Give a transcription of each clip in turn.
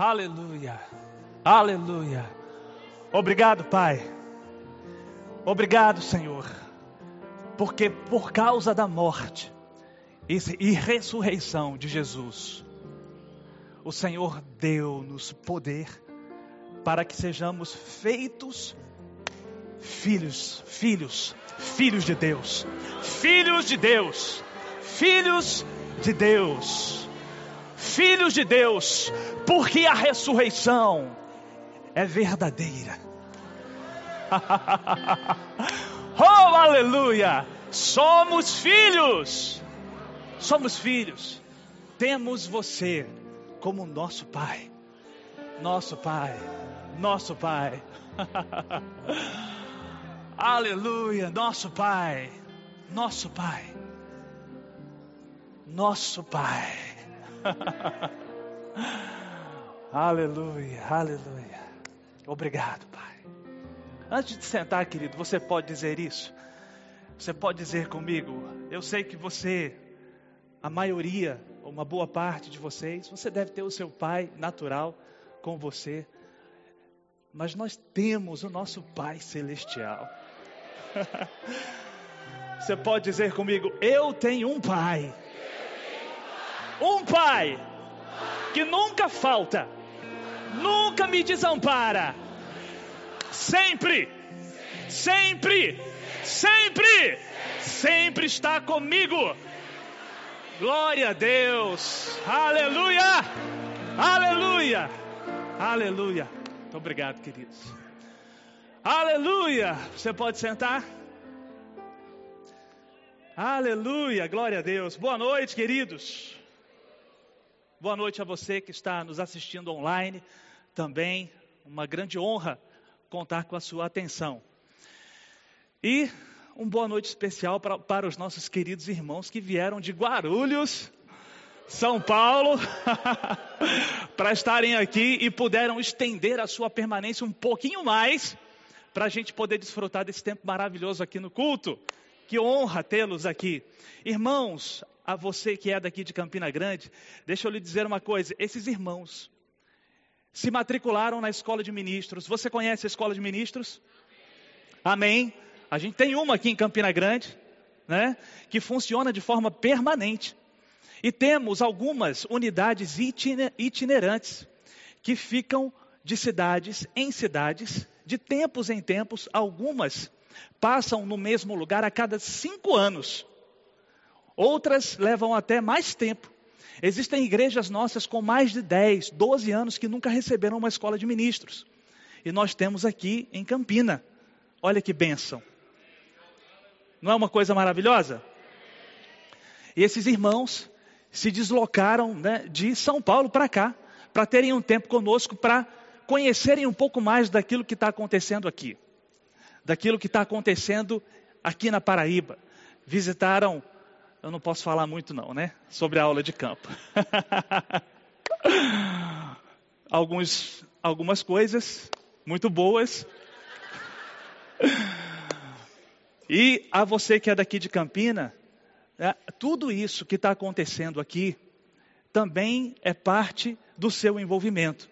Aleluia. Aleluia. Obrigado, Pai. Obrigado, Senhor. Porque por causa da morte e ressurreição de Jesus, o Senhor deu-nos poder para que sejamos feitos filhos, filhos, filhos de Deus, filhos de Deus, filhos de Deus, filhos de Deus, porque a ressurreição é verdadeira. oh, aleluia! Somos filhos, somos filhos, temos você como nosso Pai, nosso Pai, nosso Pai. Aleluia, nosso Pai, nosso Pai, nosso Pai. aleluia, aleluia. Obrigado, Pai. Antes de sentar, querido, você pode dizer isso? Você pode dizer comigo? Eu sei que você, a maioria, uma boa parte de vocês, você deve ter o seu pai natural com você, mas nós temos o nosso Pai Celestial. Você pode dizer comigo: Eu tenho um pai. Um pai que nunca falta, nunca me desampara. Sempre, sempre, sempre, sempre está comigo. Glória a Deus. Aleluia. Aleluia. Aleluia. Muito obrigado, queridos. Aleluia! Você pode sentar? Aleluia, glória a Deus. Boa noite, queridos. Boa noite a você que está nos assistindo online. Também uma grande honra contar com a sua atenção. E uma boa noite especial para, para os nossos queridos irmãos que vieram de Guarulhos, São Paulo, para estarem aqui e puderam estender a sua permanência um pouquinho mais para a gente poder desfrutar desse tempo maravilhoso aqui no culto. Que honra tê-los aqui. Irmãos, a você que é daqui de Campina Grande, deixa eu lhe dizer uma coisa: esses irmãos se matricularam na escola de ministros. Você conhece a escola de ministros? Amém. A gente tem uma aqui em Campina Grande, né, que funciona de forma permanente. E temos algumas unidades itinerantes que ficam de cidades em cidades de tempos em tempos, algumas passam no mesmo lugar a cada cinco anos. Outras levam até mais tempo. Existem igrejas nossas com mais de 10, 12 anos que nunca receberam uma escola de ministros. E nós temos aqui em Campina. Olha que bênção. Não é uma coisa maravilhosa? E esses irmãos se deslocaram né, de São Paulo para cá, para terem um tempo conosco, para conhecerem um pouco mais daquilo que está acontecendo aqui, daquilo que está acontecendo aqui na Paraíba. Visitaram, eu não posso falar muito não, né? Sobre a aula de campo. Alguns, algumas coisas muito boas. E a você que é daqui de Campina, né, tudo isso que está acontecendo aqui também é parte do seu envolvimento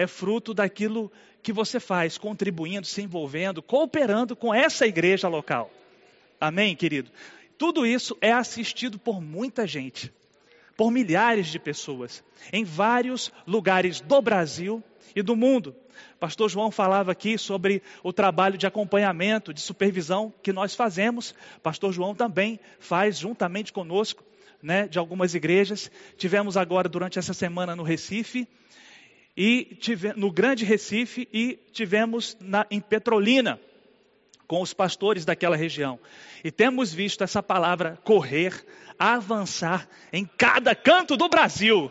é fruto daquilo que você faz, contribuindo, se envolvendo, cooperando com essa igreja local. Amém, querido? Tudo isso é assistido por muita gente, por milhares de pessoas, em vários lugares do Brasil e do mundo. Pastor João falava aqui sobre o trabalho de acompanhamento, de supervisão que nós fazemos. Pastor João também faz juntamente conosco, né, de algumas igrejas. Tivemos agora durante essa semana no Recife e tive, no Grande Recife e tivemos na, em Petrolina com os pastores daquela região. E temos visto essa palavra correr, avançar em cada canto do Brasil.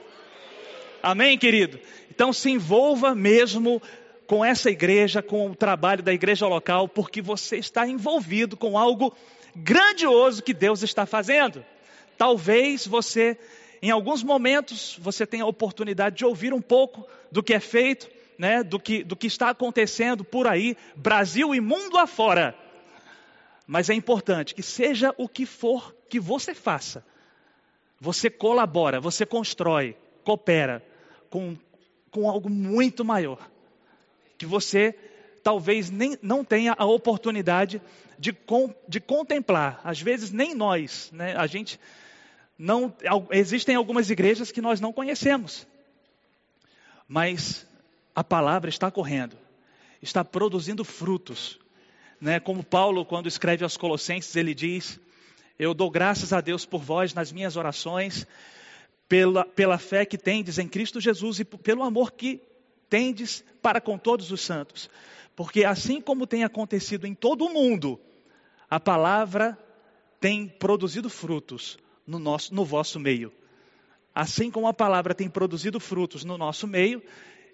Amém, querido? Então se envolva mesmo com essa igreja, com o trabalho da igreja local, porque você está envolvido com algo grandioso que Deus está fazendo. Talvez você em alguns momentos você tem a oportunidade de ouvir um pouco do que é feito, né, do, que, do que está acontecendo por aí, Brasil e mundo afora. Mas é importante que seja o que for que você faça, você colabora, você constrói, coopera com com algo muito maior, que você talvez nem, não tenha a oportunidade de, de contemplar. Às vezes nem nós, né? A gente não existem algumas igrejas que nós não conhecemos, mas a palavra está correndo, está produzindo frutos, né? Como Paulo quando escreve aos Colossenses ele diz: Eu dou graças a Deus por vós nas minhas orações, pela, pela fé que tendes em Cristo Jesus e pelo amor que tendes para com todos os santos. Porque assim como tem acontecido em todo o mundo, a palavra tem produzido frutos no, nosso, no vosso meio. Assim como a palavra tem produzido frutos no nosso meio,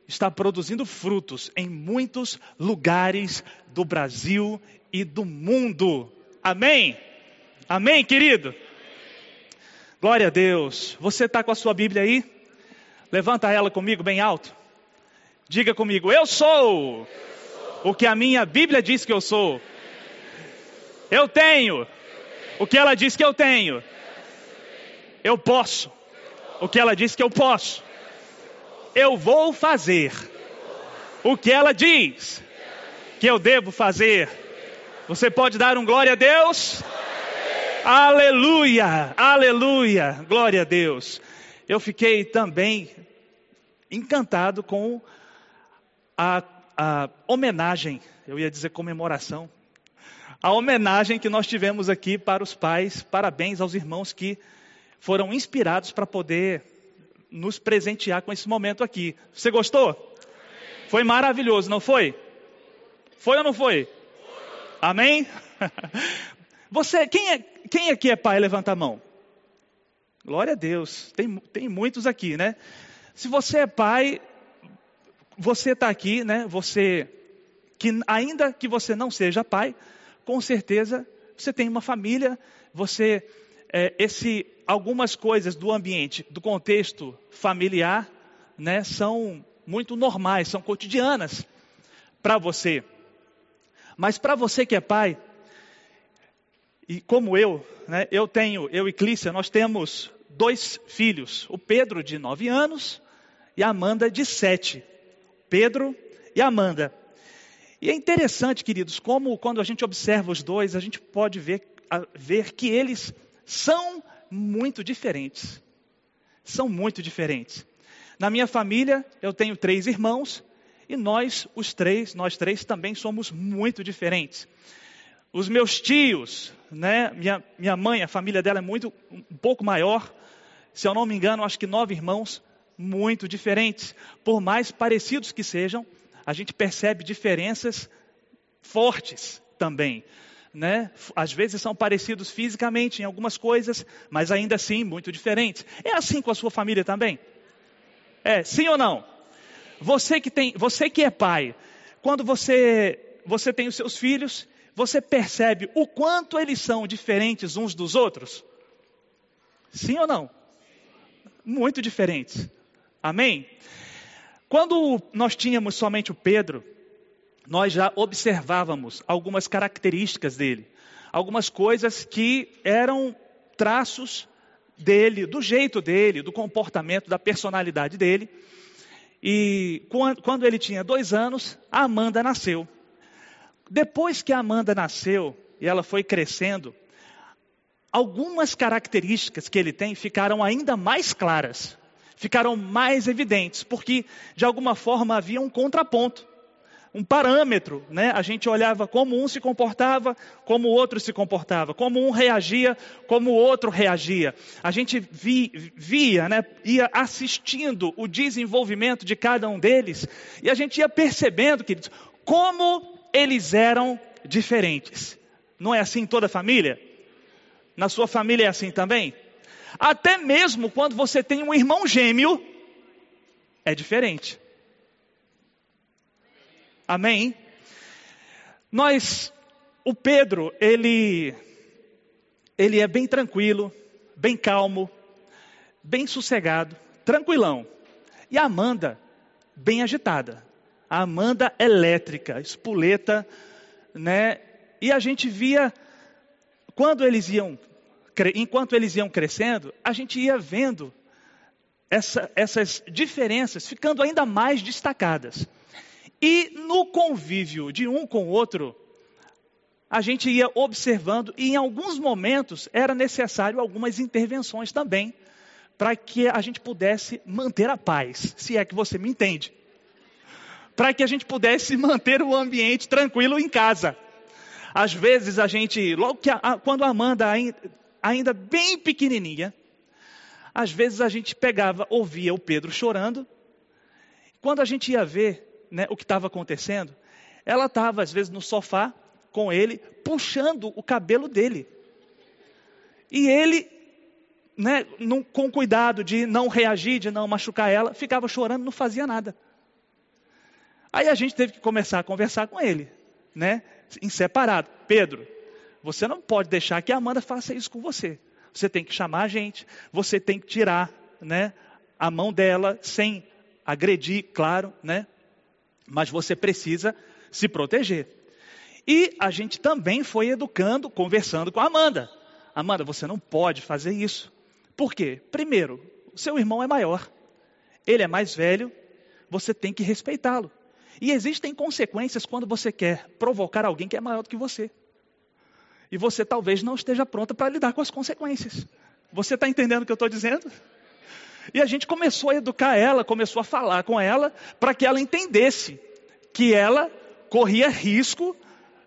está produzindo frutos em muitos lugares do Brasil e do mundo. Amém? Amém, querido? Glória a Deus. Você está com a sua Bíblia aí? Levanta ela comigo bem alto. Diga comigo, eu sou o que a minha Bíblia diz que eu sou. Eu tenho o que ela diz que eu tenho. Eu posso o que ela diz que eu posso. Eu vou fazer o que ela diz que eu devo fazer. Você pode dar um glória a Deus? Aleluia, aleluia, glória a Deus. Eu fiquei também encantado com a a homenagem, eu ia dizer comemoração, a homenagem que nós tivemos aqui para os pais. Parabéns aos irmãos que foram inspirados para poder nos presentear com esse momento aqui. Você gostou? Foi maravilhoso, não foi? Foi ou não foi? Amém? Você, quem, é, quem aqui é pai? Levanta a mão. Glória a Deus. Tem, tem muitos aqui, né? Se você é pai, você está aqui, né? Você que ainda que você não seja pai, com certeza você tem uma família, você é, esse algumas coisas do ambiente, do contexto familiar, né, são muito normais, são cotidianas para você. Mas para você que é pai, e como eu, né, eu tenho, eu e Clícia, nós temos dois filhos, o Pedro de nove anos e a Amanda de sete. Pedro e Amanda. E é interessante, queridos, como quando a gente observa os dois, a gente pode ver, ver que eles são muito diferentes. São muito diferentes. Na minha família, eu tenho três irmãos e nós, os três, nós três também somos muito diferentes. Os meus tios, né, minha, minha mãe, a família dela é muito, um pouco maior. Se eu não me engano, acho que nove irmãos muito diferentes. Por mais parecidos que sejam, a gente percebe diferenças fortes também. Né? Às vezes são parecidos fisicamente em algumas coisas, mas ainda assim muito diferentes. É assim com a sua família também? É, sim ou não? Você que tem, você que é pai, quando você você tem os seus filhos, você percebe o quanto eles são diferentes uns dos outros? Sim ou não? Muito diferentes. Amém? Quando nós tínhamos somente o Pedro, nós já observávamos algumas características dele, algumas coisas que eram traços dele, do jeito dele, do comportamento, da personalidade dele. E quando ele tinha dois anos, a Amanda nasceu. Depois que a Amanda nasceu e ela foi crescendo, algumas características que ele tem ficaram ainda mais claras ficaram mais evidentes, porque de alguma forma havia um contraponto, um parâmetro, né? A gente olhava como um se comportava, como o outro se comportava, como um reagia, como o outro reagia. A gente vi, via, né? Ia assistindo o desenvolvimento de cada um deles e a gente ia percebendo, queridos, como eles eram diferentes. Não é assim em toda a família? Na sua família é assim também? Até mesmo quando você tem um irmão gêmeo, é diferente. Amém? Nós, o Pedro, ele, ele é bem tranquilo, bem calmo, bem sossegado, tranquilão. E a Amanda, bem agitada. A Amanda elétrica, espoleta, né? E a gente via, quando eles iam enquanto eles iam crescendo, a gente ia vendo essa, essas diferenças ficando ainda mais destacadas. E no convívio de um com o outro, a gente ia observando, e em alguns momentos era necessário algumas intervenções também, para que a gente pudesse manter a paz, se é que você me entende. Para que a gente pudesse manter o ambiente tranquilo em casa. Às vezes a gente, logo que a, quando a Amanda ainda bem pequenininha, às vezes a gente pegava, ouvia o Pedro chorando. Quando a gente ia ver né, o que estava acontecendo, ela estava às vezes no sofá com ele, puxando o cabelo dele. E ele, né, com cuidado de não reagir, de não machucar ela, ficava chorando, não fazia nada. Aí a gente teve que começar a conversar com ele, né, em separado. Pedro, você não pode deixar que a Amanda faça isso com você você tem que chamar a gente, você tem que tirar né, a mão dela sem agredir, claro, né? Mas você precisa se proteger. E a gente também foi educando, conversando com a Amanda. Amanda, você não pode fazer isso. Por quê? Primeiro, seu irmão é maior. Ele é mais velho, você tem que respeitá-lo. E existem consequências quando você quer provocar alguém que é maior do que você e você talvez não esteja pronta para lidar com as consequências. Você está entendendo o que eu estou dizendo? E a gente começou a educar ela, começou a falar com ela, para que ela entendesse que ela corria risco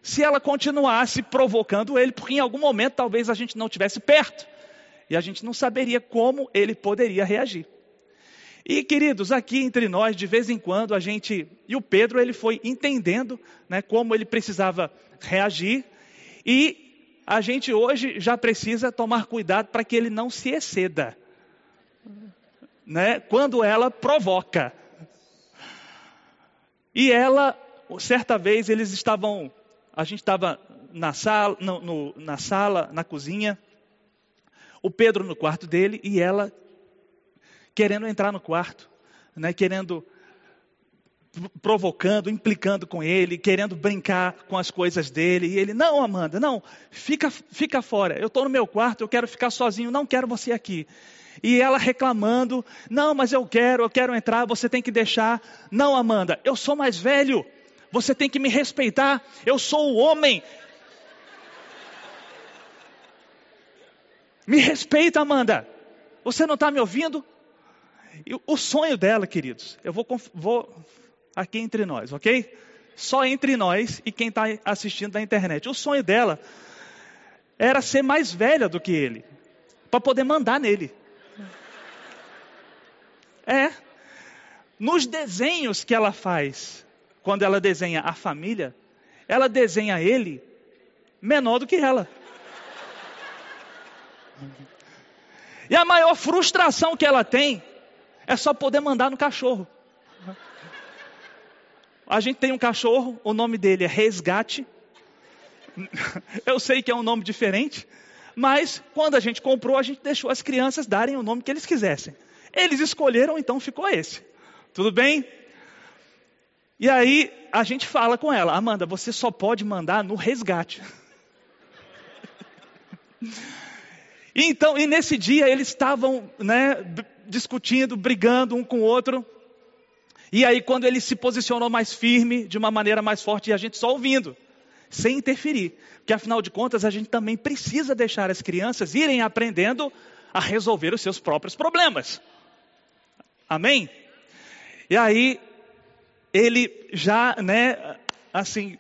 se ela continuasse provocando ele, porque em algum momento talvez a gente não estivesse perto e a gente não saberia como ele poderia reagir. E queridos, aqui entre nós, de vez em quando a gente e o Pedro ele foi entendendo, né, como ele precisava reagir e a gente hoje já precisa tomar cuidado para que ele não se exceda. Né? Quando ela provoca. E ela, certa vez, eles estavam, a gente estava na sala, no, no, na sala, na cozinha, o Pedro no quarto dele e ela querendo entrar no quarto, né, querendo provocando, implicando com ele, querendo brincar com as coisas dele. E ele, não, Amanda, não, fica, fica fora. Eu estou no meu quarto, eu quero ficar sozinho, não quero você aqui. E ela reclamando, não, mas eu quero, eu quero entrar, você tem que deixar. Não, Amanda, eu sou mais velho, você tem que me respeitar, eu sou o homem. Me respeita, Amanda. Você não está me ouvindo? o sonho dela, queridos, eu vou, vou aqui entre nós, ok? Só entre nós e quem está assistindo da internet. O sonho dela era ser mais velha do que ele, para poder mandar nele. É. Nos desenhos que ela faz, quando ela desenha a família, ela desenha ele menor do que ela. E a maior frustração que ela tem é só poder mandar no cachorro. A gente tem um cachorro, o nome dele é Resgate. Eu sei que é um nome diferente, mas quando a gente comprou, a gente deixou as crianças darem o nome que eles quisessem. Eles escolheram, então ficou esse. Tudo bem? E aí a gente fala com ela, Amanda, você só pode mandar no resgate. então, e nesse dia eles estavam, né, discutindo, brigando um com o outro. E aí, quando ele se posicionou mais firme, de uma maneira mais forte, e a gente só ouvindo, sem interferir. Porque afinal de contas, a gente também precisa deixar as crianças irem aprendendo a resolver os seus próprios problemas. Amém? E aí, ele já, né, assim,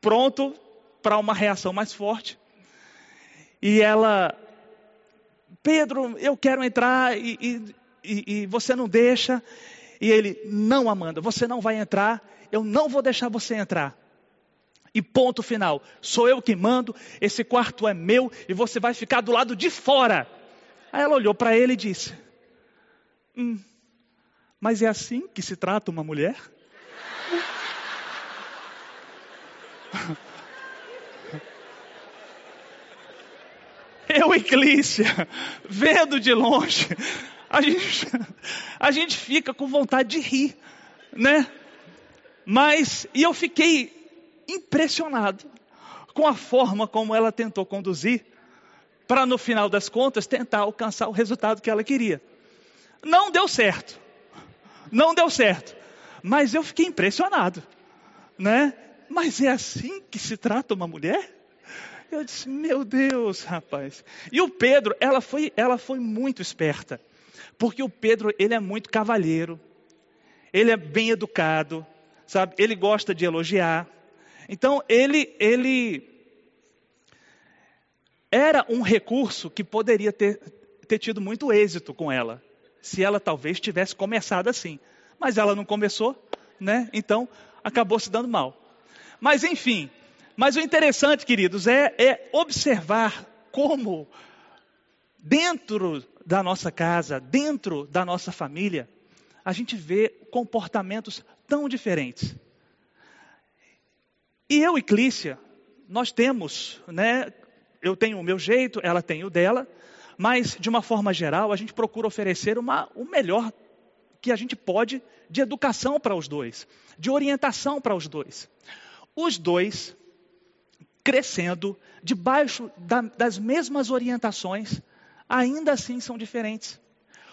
pronto para uma reação mais forte. E ela, Pedro, eu quero entrar e, e, e, você não deixa. E ele, não, Amanda, você não vai entrar, eu não vou deixar você entrar. E ponto final. Sou eu que mando, esse quarto é meu e você vai ficar do lado de fora. Aí ela olhou para ele e disse: hum, Mas é assim que se trata uma mulher? Eu e Clícia, vendo de longe, a gente, a gente fica com vontade de rir, né? Mas, e eu fiquei impressionado com a forma como ela tentou conduzir, para no final das contas tentar alcançar o resultado que ela queria. Não deu certo. Não deu certo. Mas eu fiquei impressionado, né? Mas é assim que se trata uma mulher? Eu disse, meu Deus, rapaz. E o Pedro, ela foi, ela foi muito esperta. Porque o Pedro, ele é muito cavalheiro. Ele é bem educado, sabe? Ele gosta de elogiar. Então, ele, ele era um recurso que poderia ter, ter tido muito êxito com ela, se ela talvez tivesse começado assim. Mas ela não começou, né? Então, acabou se dando mal. Mas, enfim, mas o interessante, queridos, é, é observar como, dentro da nossa casa, dentro da nossa família, a gente vê comportamentos tão diferentes. E eu e Clícia, nós temos, né, eu tenho o meu jeito, ela tem o dela, mas de uma forma geral, a gente procura oferecer uma, o melhor que a gente pode de educação para os dois, de orientação para os dois. Os dois crescendo debaixo da, das mesmas orientações, ainda assim são diferentes.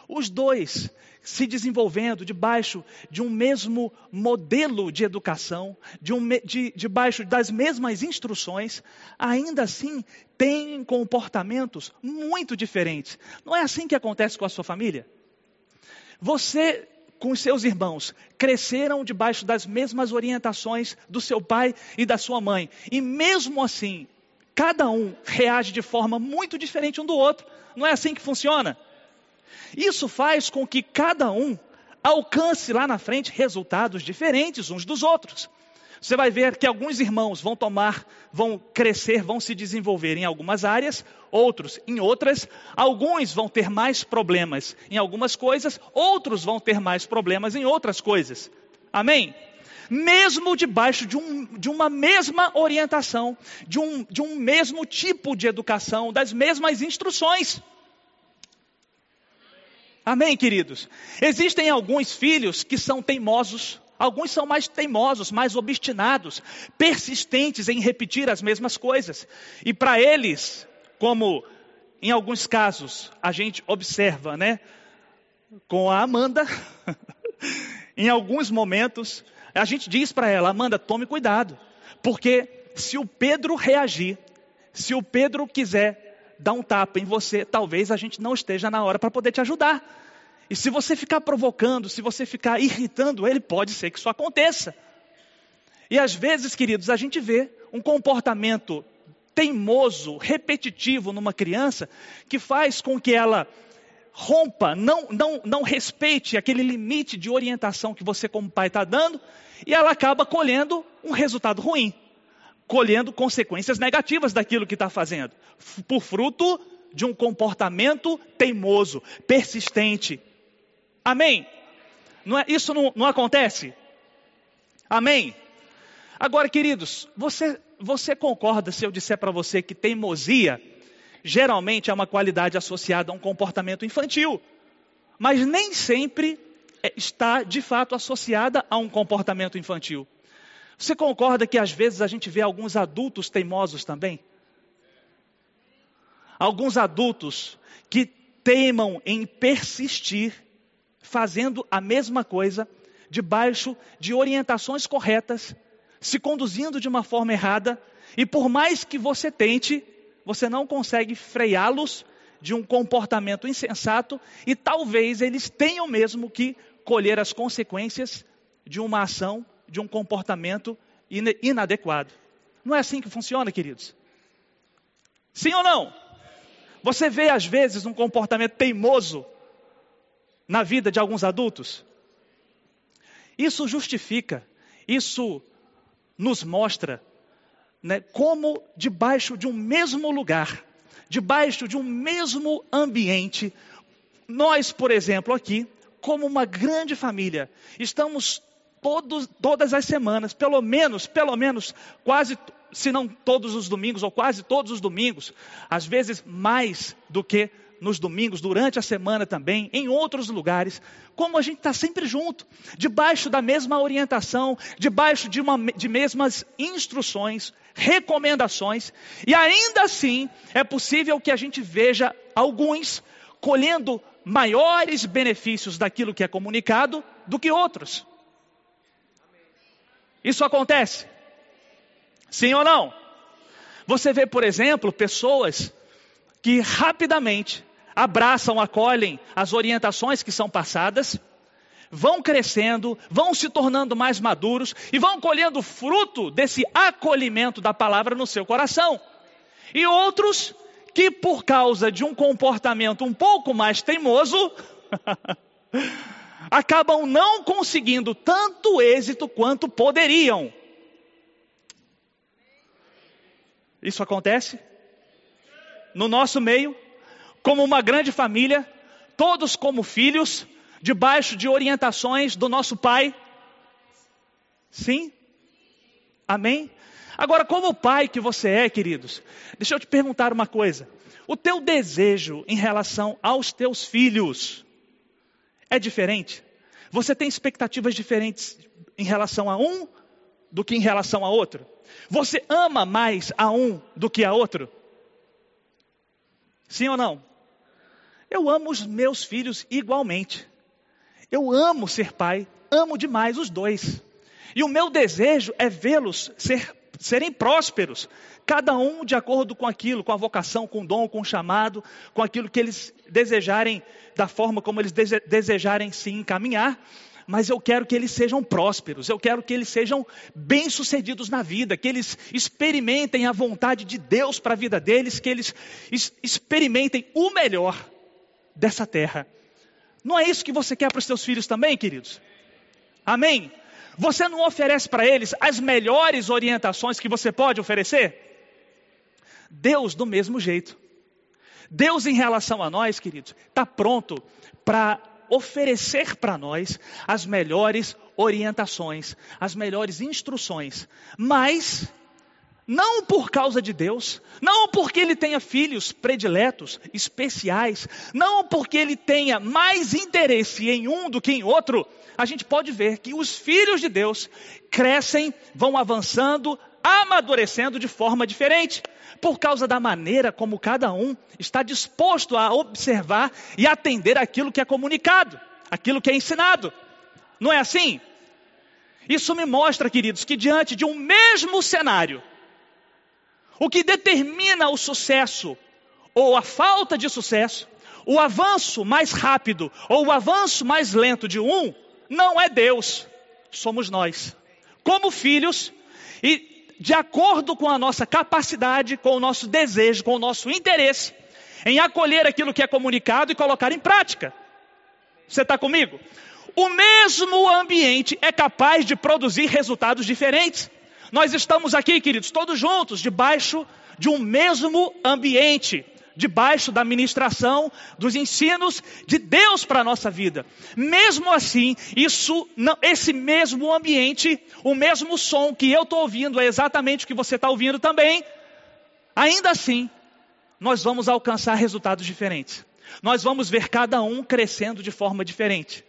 Os dois se desenvolvendo debaixo de um mesmo modelo de educação, de um, de, debaixo das mesmas instruções, ainda assim têm comportamentos muito diferentes. Não é assim que acontece com a sua família? Você com seus irmãos cresceram debaixo das mesmas orientações do seu pai e da sua mãe, e mesmo assim, cada um reage de forma muito diferente um do outro. Não é assim que funciona? Isso faz com que cada um alcance lá na frente resultados diferentes uns dos outros. Você vai ver que alguns irmãos vão tomar, vão crescer, vão se desenvolver em algumas áreas, outros em outras. Alguns vão ter mais problemas em algumas coisas, outros vão ter mais problemas em outras coisas. Amém? Mesmo debaixo de, um, de uma mesma orientação, de um, de um mesmo tipo de educação, das mesmas instruções. Amém, queridos? Existem alguns filhos que são teimosos, alguns são mais teimosos, mais obstinados, persistentes em repetir as mesmas coisas. E para eles, como em alguns casos a gente observa, né, com a Amanda, em alguns momentos, a gente diz para ela: Amanda, tome cuidado, porque se o Pedro reagir, se o Pedro quiser dar um tapa em você, talvez a gente não esteja na hora para poder te ajudar. E se você ficar provocando, se você ficar irritando ele, pode ser que isso aconteça. E às vezes, queridos, a gente vê um comportamento teimoso, repetitivo numa criança, que faz com que ela rompa, não, não, não respeite aquele limite de orientação que você, como pai, está dando, e ela acaba colhendo um resultado ruim colhendo consequências negativas daquilo que está fazendo, por fruto de um comportamento teimoso, persistente. Amém? Não é, isso não, não acontece? Amém? Agora, queridos, você, você concorda se eu disser para você que teimosia geralmente é uma qualidade associada a um comportamento infantil, mas nem sempre é, está de fato associada a um comportamento infantil. Você concorda que às vezes a gente vê alguns adultos teimosos também? Alguns adultos que teimam em persistir fazendo a mesma coisa, debaixo de orientações corretas, se conduzindo de uma forma errada, e por mais que você tente, você não consegue freá-los de um comportamento insensato, e talvez eles tenham mesmo que colher as consequências de uma ação de um comportamento inadequado. Não é assim que funciona, queridos? Sim ou não? Você vê às vezes um comportamento teimoso na vida de alguns adultos? Isso justifica, isso nos mostra né, como debaixo de um mesmo lugar, debaixo de um mesmo ambiente, nós, por exemplo, aqui, como uma grande família, estamos todos, todas as semanas, pelo menos, pelo menos, quase, se não todos os domingos, ou quase todos os domingos, às vezes mais do que nos domingos, durante a semana também, em outros lugares, como a gente está sempre junto, debaixo da mesma orientação, debaixo de, uma, de mesmas instruções, recomendações, e ainda assim é possível que a gente veja alguns colhendo maiores benefícios daquilo que é comunicado do que outros. Isso acontece? Sim ou não? Você vê, por exemplo, pessoas que rapidamente abraçam, acolhem as orientações que são passadas, vão crescendo, vão se tornando mais maduros e vão colhendo fruto desse acolhimento da palavra no seu coração. E outros que, por causa de um comportamento um pouco mais teimoso, acabam não conseguindo tanto êxito quanto poderiam. Isso acontece? No nosso meio, como uma grande família, todos como filhos, debaixo de orientações do nosso Pai? Sim? Amém? Agora, como pai que você é, queridos, deixa eu te perguntar uma coisa. O teu desejo em relação aos teus filhos é diferente? Você tem expectativas diferentes em relação a um do que em relação a outro? Você ama mais a um do que a outro? Sim ou não? Eu amo os meus filhos igualmente. Eu amo ser pai, amo demais os dois. E o meu desejo é vê-los ser, serem prósperos, cada um de acordo com aquilo, com a vocação, com o dom, com o chamado, com aquilo que eles desejarem, da forma como eles desejarem se encaminhar. Mas eu quero que eles sejam prósperos, eu quero que eles sejam bem-sucedidos na vida, que eles experimentem a vontade de Deus para a vida deles, que eles experimentem o melhor dessa terra. Não é isso que você quer para os seus filhos também, queridos? Amém? Você não oferece para eles as melhores orientações que você pode oferecer? Deus, do mesmo jeito. Deus, em relação a nós, queridos, está pronto para oferecer para nós as melhores orientações, as melhores instruções, mas não por causa de Deus, não porque ele tenha filhos prediletos, especiais, não porque ele tenha mais interesse em um do que em outro. A gente pode ver que os filhos de Deus crescem, vão avançando, amadurecendo de forma diferente, por causa da maneira como cada um está disposto a observar e atender aquilo que é comunicado, aquilo que é ensinado. Não é assim? Isso me mostra, queridos, que diante de um mesmo cenário, o que determina o sucesso ou a falta de sucesso, o avanço mais rápido ou o avanço mais lento de um, não é Deus, somos nós. Como filhos e de acordo com a nossa capacidade, com o nosso desejo, com o nosso interesse em acolher aquilo que é comunicado e colocar em prática. Você está comigo? O mesmo ambiente é capaz de produzir resultados diferentes. Nós estamos aqui, queridos, todos juntos, debaixo de um mesmo ambiente, debaixo da ministração, dos ensinos de Deus para a nossa vida. Mesmo assim, isso, esse mesmo ambiente, o mesmo som que eu estou ouvindo é exatamente o que você está ouvindo também. Ainda assim, nós vamos alcançar resultados diferentes. Nós vamos ver cada um crescendo de forma diferente.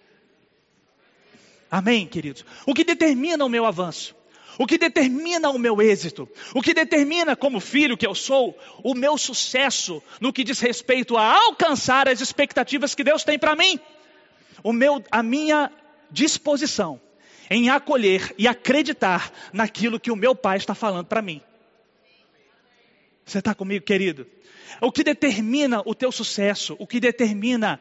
Amém, queridos? O que determina o meu avanço? O que determina o meu êxito, o que determina como filho que eu sou, o meu sucesso no que diz respeito a alcançar as expectativas que Deus tem para mim, o meu, a minha disposição em acolher e acreditar naquilo que o meu pai está falando para mim. Você está comigo, querido? O que determina o teu sucesso, o que determina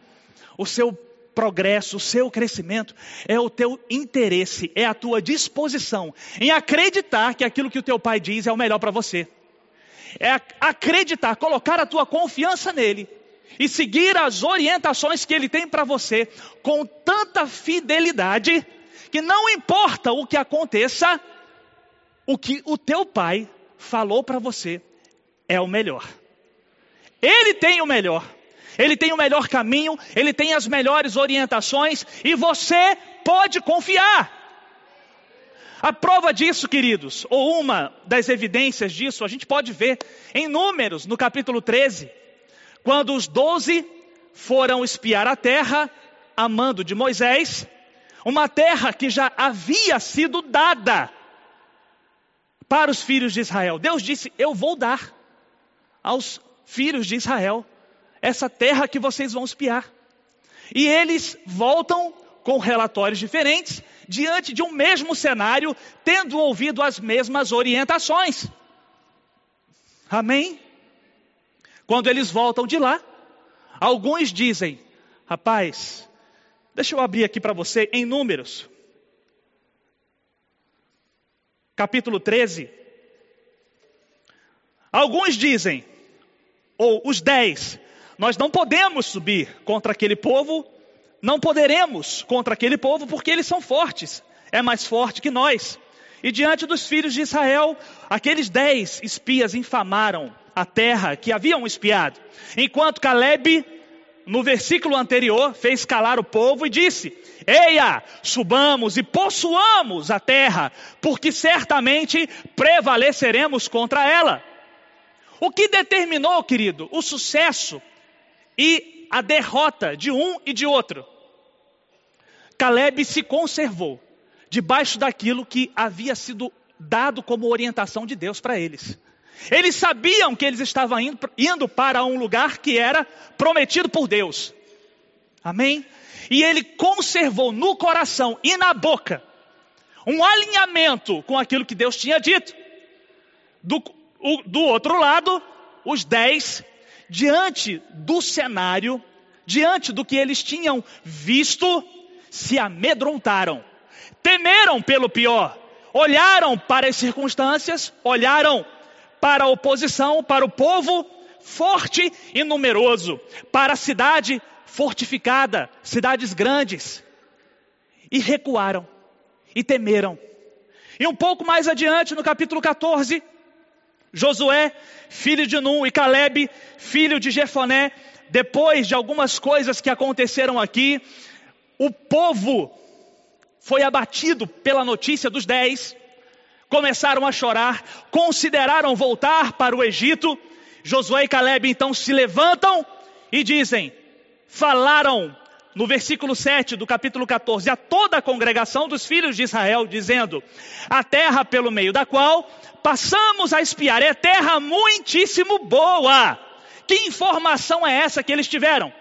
o seu progresso, o seu crescimento, é o teu interesse, é a tua disposição em acreditar que aquilo que o teu pai diz é o melhor para você. É acreditar, colocar a tua confiança nele e seguir as orientações que ele tem para você com tanta fidelidade que não importa o que aconteça, o que o teu pai falou para você é o melhor. Ele tem o melhor ele tem o melhor caminho, ele tem as melhores orientações e você pode confiar. A prova disso, queridos, ou uma das evidências disso, a gente pode ver em Números, no capítulo 13, quando os doze foram espiar a terra, a mando de Moisés, uma terra que já havia sido dada para os filhos de Israel. Deus disse: Eu vou dar aos filhos de Israel essa terra que vocês vão espiar. E eles voltam com relatórios diferentes, diante de um mesmo cenário, tendo ouvido as mesmas orientações. Amém? Quando eles voltam de lá, alguns dizem: rapaz, deixa eu abrir aqui para você em Números, capítulo 13. Alguns dizem, ou os dez, nós não podemos subir contra aquele povo, não poderemos contra aquele povo porque eles são fortes, é mais forte que nós. E diante dos filhos de Israel, aqueles dez espias infamaram a terra que haviam espiado, enquanto Caleb, no versículo anterior, fez calar o povo e disse: Eia, subamos e possuamos a terra, porque certamente prevaleceremos contra ela. O que determinou, querido, o sucesso e a derrota de um e de outro? Caleb se conservou debaixo daquilo que havia sido dado como orientação de Deus para eles. Eles sabiam que eles estavam indo, para um lugar que era prometido por Deus. Amém? E ele conservou no coração e na boca um alinhamento com aquilo que Deus tinha dito. Do, do outro lado, os dez, diante do cenário, diante do que eles tinham visto, se amedrontaram, temeram pelo pior, olharam para as circunstâncias, olharam para a oposição, para o povo forte e numeroso, para a cidade fortificada, cidades grandes, e recuaram e temeram. E um pouco mais adiante, no capítulo 14, Josué, filho de Num, e Caleb, filho de Jefoné, depois de algumas coisas que aconteceram aqui, o povo foi abatido pela notícia dos dez, começaram a chorar, consideraram voltar para o Egito. Josué e Caleb então se levantam e dizem: falaram no versículo 7 do capítulo 14 a toda a congregação dos filhos de Israel, dizendo: A terra pelo meio da qual passamos a espiar é terra muitíssimo boa. Que informação é essa que eles tiveram?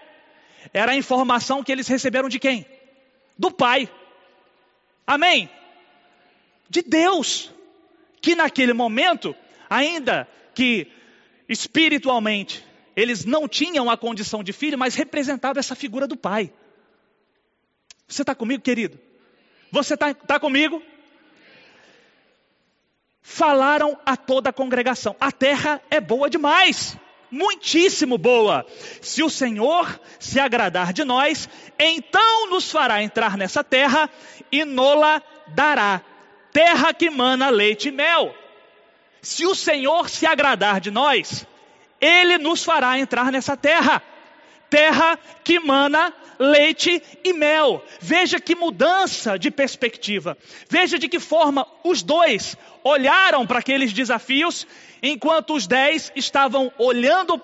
Era a informação que eles receberam de quem? Do Pai. Amém? De Deus. Que naquele momento, ainda que espiritualmente eles não tinham a condição de filho, mas representava essa figura do Pai. Você está comigo, querido? Você está tá comigo? Falaram a toda a congregação: a terra é boa demais muitíssimo boa. Se o Senhor se agradar de nós, então nos fará entrar nessa terra e nola dará. Terra que mana leite e mel. Se o Senhor se agradar de nós, ele nos fará entrar nessa terra. Terra que mana leite e mel. Veja que mudança de perspectiva. Veja de que forma os dois olharam para aqueles desafios enquanto os dez estavam olhando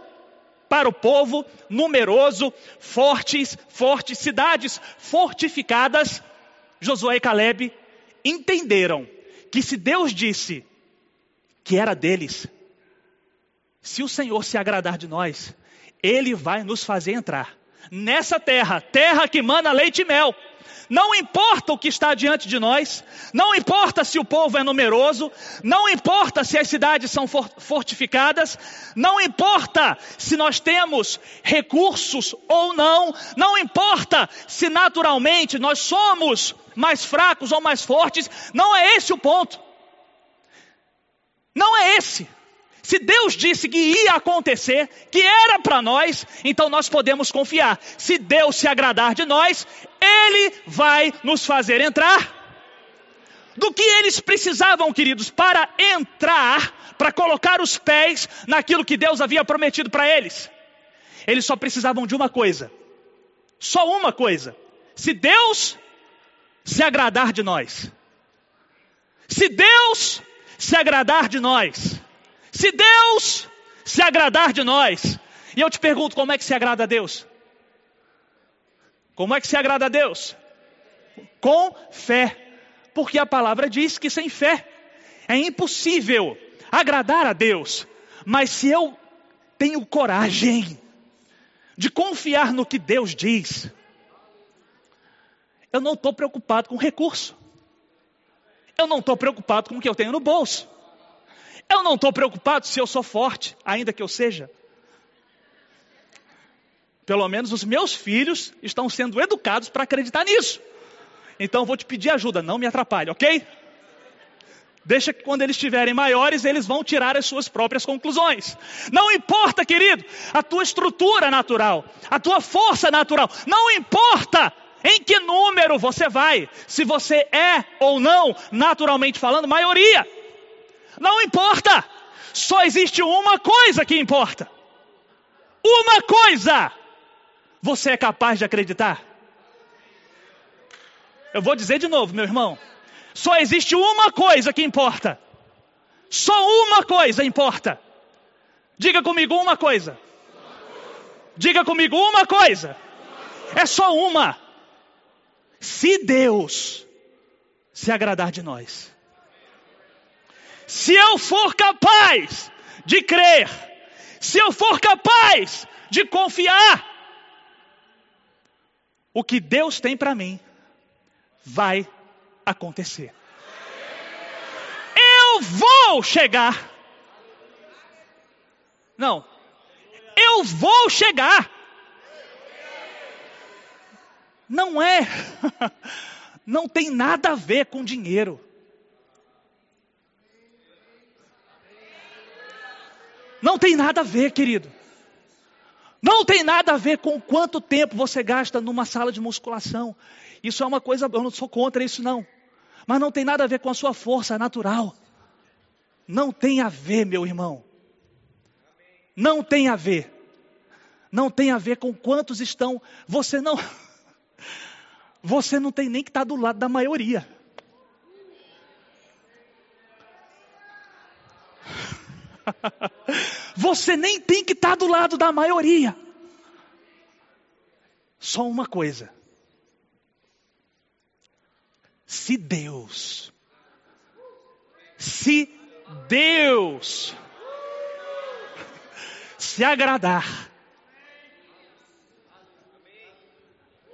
para o povo numeroso, fortes, fortes cidades fortificadas, Josué e Caleb entenderam que se Deus disse que era deles, se o Senhor se agradar de nós, Ele vai nos fazer entrar nessa terra, terra que mana leite e mel. Não importa o que está diante de nós, não importa se o povo é numeroso, não importa se as cidades são fortificadas, não importa se nós temos recursos ou não, não importa se naturalmente nós somos mais fracos ou mais fortes, não é esse o ponto. Não é esse. Se Deus disse que ia acontecer, que era para nós, então nós podemos confiar. Se Deus se agradar de nós, Ele vai nos fazer entrar. Do que eles precisavam, queridos, para entrar, para colocar os pés naquilo que Deus havia prometido para eles? Eles só precisavam de uma coisa. Só uma coisa. Se Deus se agradar de nós. Se Deus se agradar de nós se Deus se agradar de nós, e eu te pergunto, como é que se agrada a Deus? Como é que se agrada a Deus? Com fé. Porque a palavra diz que sem fé é impossível agradar a Deus. Mas se eu tenho coragem de confiar no que Deus diz, Eu não estou preocupado com recurso. Eu não estou preocupado com o que eu tenho no bolso. Eu não estou preocupado se eu sou forte, ainda que eu seja. Pelo menos os meus filhos estão sendo educados para acreditar nisso. Então vou te pedir ajuda, não me atrapalhe, ok? Deixa que quando eles estiverem maiores, eles vão tirar as suas próprias conclusões. Não importa, querido, a tua estrutura natural, a tua força natural. Não importa em que número você vai, se você é ou não, naturalmente falando, maioria. Não importa. Só existe uma coisa que importa. Uma coisa. Você é capaz de acreditar? Eu vou dizer de novo, meu irmão. Só existe uma coisa que importa. Só uma coisa importa. Diga comigo uma coisa. Diga comigo uma coisa. É só uma. Se Deus se agradar de nós. Se eu for capaz de crer, se eu for capaz de confiar, o que Deus tem para mim vai acontecer. Eu vou chegar. Não, eu vou chegar. Não é, não tem nada a ver com dinheiro. Não tem nada a ver, querido. Não tem nada a ver com quanto tempo você gasta numa sala de musculação. Isso é uma coisa, eu não sou contra isso não. Mas não tem nada a ver com a sua força natural. Não tem a ver, meu irmão. Não tem a ver. Não tem a ver com quantos estão. Você não. Você não tem nem que estar do lado da maioria. Você nem tem que estar do lado da maioria. Só uma coisa. Se Deus, se Deus se agradar,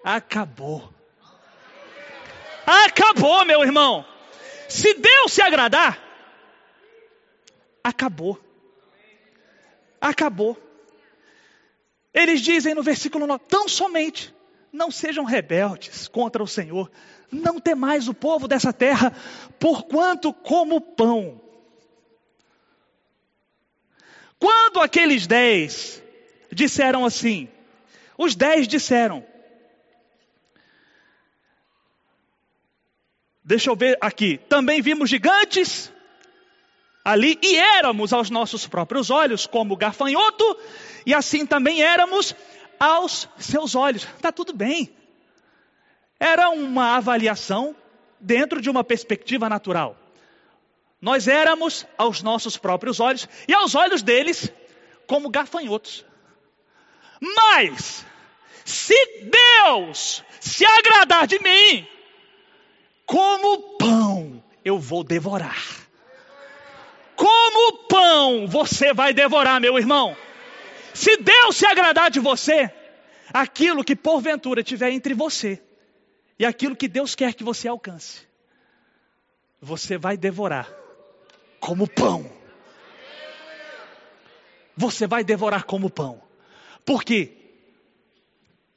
acabou. Acabou, meu irmão. Se Deus se agradar, acabou. Acabou. Eles dizem no versículo 9: tão somente não sejam rebeldes contra o Senhor, não temais o povo dessa terra, porquanto como pão. Quando aqueles dez disseram assim, os dez disseram, deixa eu ver aqui, também vimos gigantes ali e éramos aos nossos próprios olhos como gafanhoto, e assim também éramos aos seus olhos. Está tudo bem. Era uma avaliação dentro de uma perspectiva natural. Nós éramos aos nossos próprios olhos e aos olhos deles como gafanhotos. Mas, se Deus se agradar de mim, como pão eu vou devorar. Como pão você vai devorar, meu irmão. Se Deus se agradar de você, aquilo que porventura tiver entre você e aquilo que Deus quer que você alcance, você vai devorar como pão. Você vai devorar como pão. Porque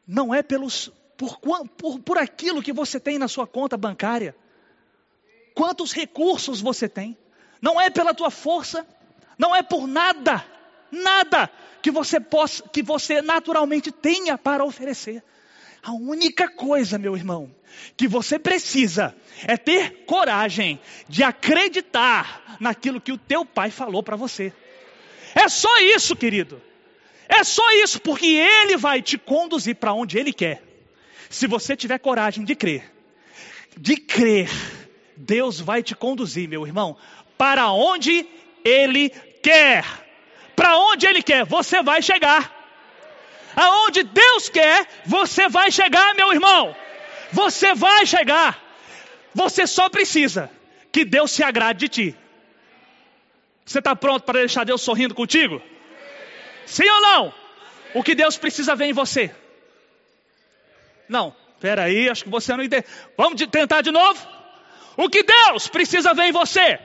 não é pelos por, por, por aquilo que você tem na sua conta bancária. Quantos recursos você tem? Não é pela tua força, não é por nada, nada que você possa, que você naturalmente tenha para oferecer. A única coisa, meu irmão, que você precisa é ter coragem de acreditar naquilo que o teu pai falou para você. É só isso, querido. É só isso, porque ele vai te conduzir para onde ele quer. Se você tiver coragem de crer, de crer, Deus vai te conduzir, meu irmão, para onde ele quer. Para onde ele quer, você vai chegar. Aonde Deus quer, você vai chegar, meu irmão. Você vai chegar. Você só precisa que Deus se agrade de ti. Você está pronto para deixar Deus sorrindo contigo? Sim ou não? O que Deus precisa ver em você? Não, Espera aí, acho que você não entende. Vamos tentar de novo? O que Deus precisa ver em você?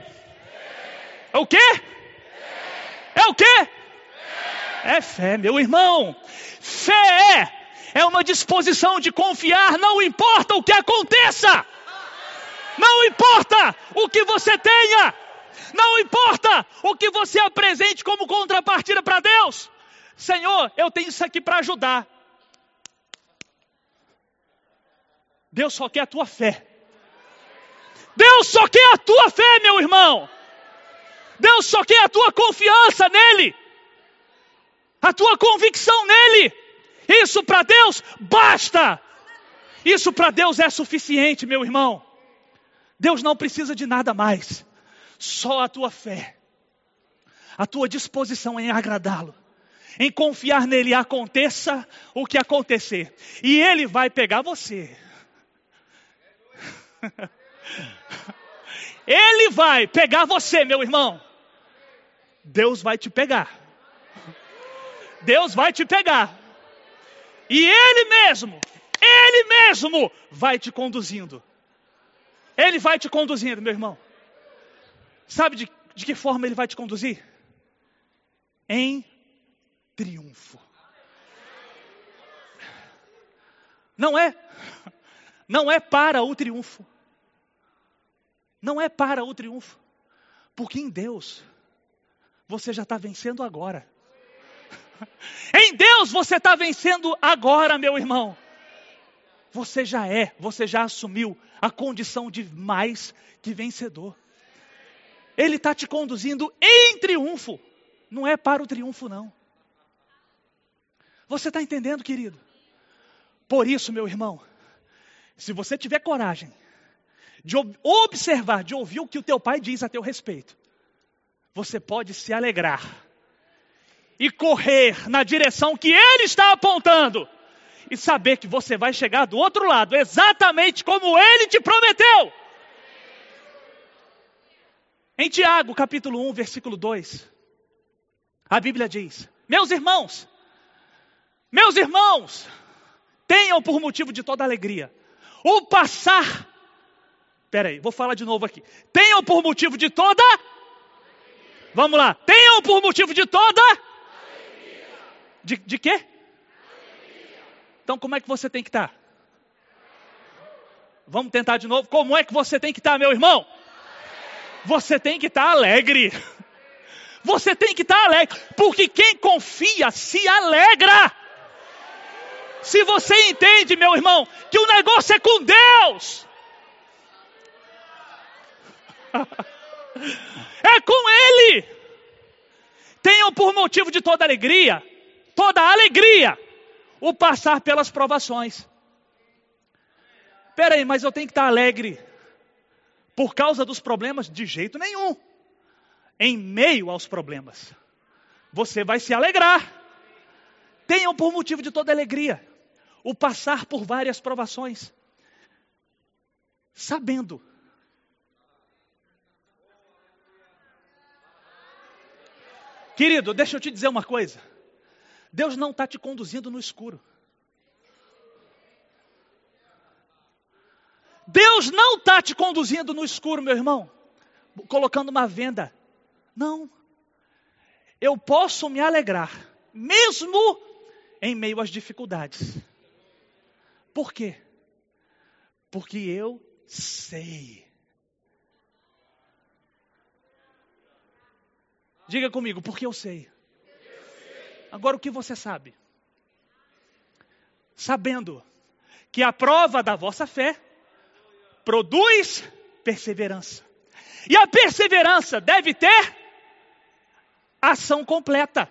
É o quê? É o quê? É fé, meu irmão. Fé é uma disposição de confiar, não importa o que aconteça. Não importa o que você tenha. Não importa o que você apresente como contrapartida para Deus. Senhor, eu tenho isso aqui para ajudar. Deus só quer a tua fé. Deus só quer a tua fé, meu irmão. Deus só quer a tua confiança nele, a tua convicção nele. Isso para Deus basta. Isso para Deus é suficiente, meu irmão. Deus não precisa de nada mais, só a tua fé, a tua disposição em agradá-lo, em confiar nele, aconteça o que acontecer, e ele vai pegar você. Ele vai pegar você, meu irmão. Deus vai te pegar. Deus vai te pegar. E Ele mesmo, Ele mesmo vai te conduzindo. Ele vai te conduzindo, meu irmão. Sabe de, de que forma Ele vai te conduzir? Em triunfo. Não é, não é para o triunfo. Não é para o triunfo. Porque em Deus, você já está vencendo agora. em Deus você está vencendo agora, meu irmão. Você já é, você já assumiu a condição de mais que vencedor. Ele está te conduzindo em triunfo, não é para o triunfo, não. Você está entendendo, querido? Por isso, meu irmão, se você tiver coragem de observar, de ouvir o que o teu pai diz a teu respeito, você pode se alegrar e correr na direção que ele está apontando e saber que você vai chegar do outro lado, exatamente como ele te prometeu. Em Tiago, capítulo 1, versículo 2, a Bíblia diz: Meus irmãos, meus irmãos, tenham por motivo de toda alegria o passar Espera aí, vou falar de novo aqui. Tenham por motivo de toda. Vamos lá. Tenham por motivo de toda. De, de quê? Então, como é que você tem que estar? Vamos tentar de novo. Como é que você tem que estar, meu irmão? Você tem que estar alegre. Você tem que estar alegre. Porque quem confia se alegra. Se você entende, meu irmão, que o negócio é com Deus. é com Ele. Tenham por motivo de toda alegria, toda alegria, o passar pelas provações. Peraí, mas eu tenho que estar alegre por causa dos problemas? De jeito nenhum. Em meio aos problemas, você vai se alegrar. Tenham por motivo de toda alegria o passar por várias provações, sabendo Querido, deixa eu te dizer uma coisa. Deus não está te conduzindo no escuro. Deus não está te conduzindo no escuro, meu irmão, colocando uma venda. Não. Eu posso me alegrar, mesmo em meio às dificuldades. Por quê? Porque eu sei Diga comigo, porque eu sei. Agora o que você sabe? Sabendo que a prova da vossa fé produz perseverança. E a perseverança deve ter ação completa,